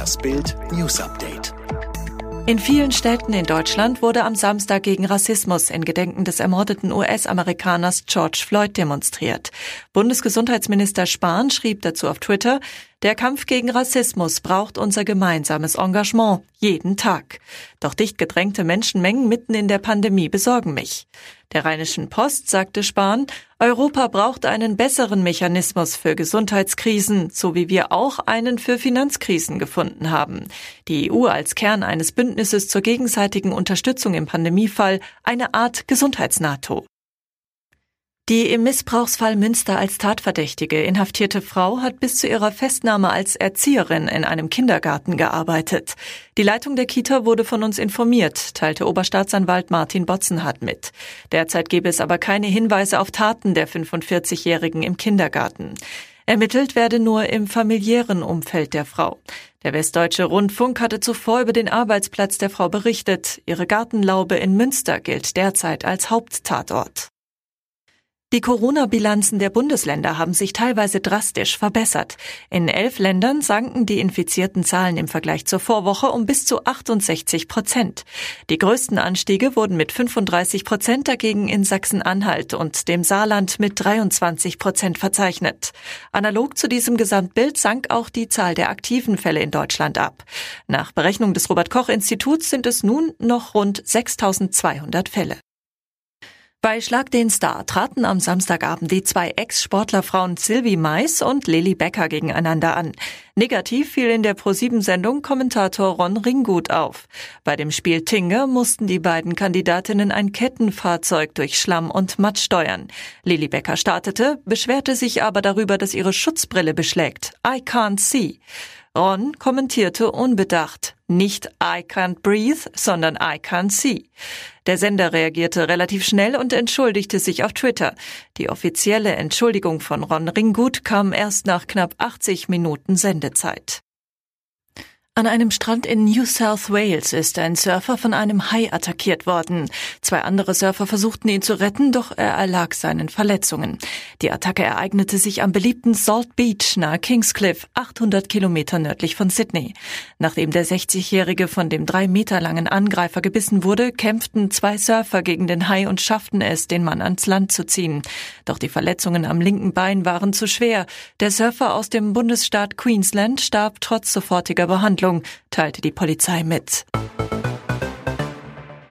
Das Bild News Update. In vielen Städten in Deutschland wurde am Samstag gegen Rassismus in Gedenken des ermordeten US-Amerikaners George Floyd demonstriert. Bundesgesundheitsminister Spahn schrieb dazu auf Twitter, der Kampf gegen Rassismus braucht unser gemeinsames Engagement jeden Tag. Doch dicht gedrängte Menschenmengen mitten in der Pandemie besorgen mich. Der Rheinischen Post sagte Spahn, Europa braucht einen besseren Mechanismus für Gesundheitskrisen, so wie wir auch einen für Finanzkrisen gefunden haben. Die EU als Kern eines Bündnisses zur gegenseitigen Unterstützung im Pandemiefall eine Art Gesundheits-NATO. Die im Missbrauchsfall Münster als Tatverdächtige inhaftierte Frau hat bis zu ihrer Festnahme als Erzieherin in einem Kindergarten gearbeitet. Die Leitung der Kita wurde von uns informiert, teilte Oberstaatsanwalt Martin Botzenhardt mit. Derzeit gebe es aber keine Hinweise auf Taten der 45-Jährigen im Kindergarten. Ermittelt werde nur im familiären Umfeld der Frau. Der Westdeutsche Rundfunk hatte zuvor über den Arbeitsplatz der Frau berichtet. Ihre Gartenlaube in Münster gilt derzeit als Haupttatort. Die Corona-Bilanzen der Bundesländer haben sich teilweise drastisch verbessert. In elf Ländern sanken die infizierten Zahlen im Vergleich zur Vorwoche um bis zu 68 Prozent. Die größten Anstiege wurden mit 35 Prozent dagegen in Sachsen-Anhalt und dem Saarland mit 23 Prozent verzeichnet. Analog zu diesem Gesamtbild sank auch die Zahl der aktiven Fälle in Deutschland ab. Nach Berechnung des Robert-Koch-Instituts sind es nun noch rund 6200 Fälle. Bei Schlag den Star traten am Samstagabend die zwei Ex-Sportlerfrauen Sylvie Mais und Lilly Becker gegeneinander an. Negativ fiel in der ProSieben-Sendung Kommentator Ron Ringgut auf. Bei dem Spiel Tinger mussten die beiden Kandidatinnen ein Kettenfahrzeug durch Schlamm und Matsch steuern. Lilly Becker startete, beschwerte sich aber darüber, dass ihre Schutzbrille beschlägt. I can't see. Ron kommentierte unbedacht, nicht I can't breathe, sondern I can't see. Der Sender reagierte relativ schnell und entschuldigte sich auf Twitter. Die offizielle Entschuldigung von Ron Ringgut kam erst nach knapp 80 Minuten Sendezeit. An einem Strand in New South Wales ist ein Surfer von einem Hai attackiert worden. Zwei andere Surfer versuchten ihn zu retten, doch er erlag seinen Verletzungen. Die Attacke ereignete sich am beliebten Salt Beach nahe Kingscliff, 800 Kilometer nördlich von Sydney. Nachdem der 60-Jährige von dem drei Meter langen Angreifer gebissen wurde, kämpften zwei Surfer gegen den Hai und schafften es, den Mann ans Land zu ziehen. Doch die Verletzungen am linken Bein waren zu schwer. Der Surfer aus dem Bundesstaat Queensland starb trotz sofortiger Behandlung. Behandlung, teilte die Polizei mit.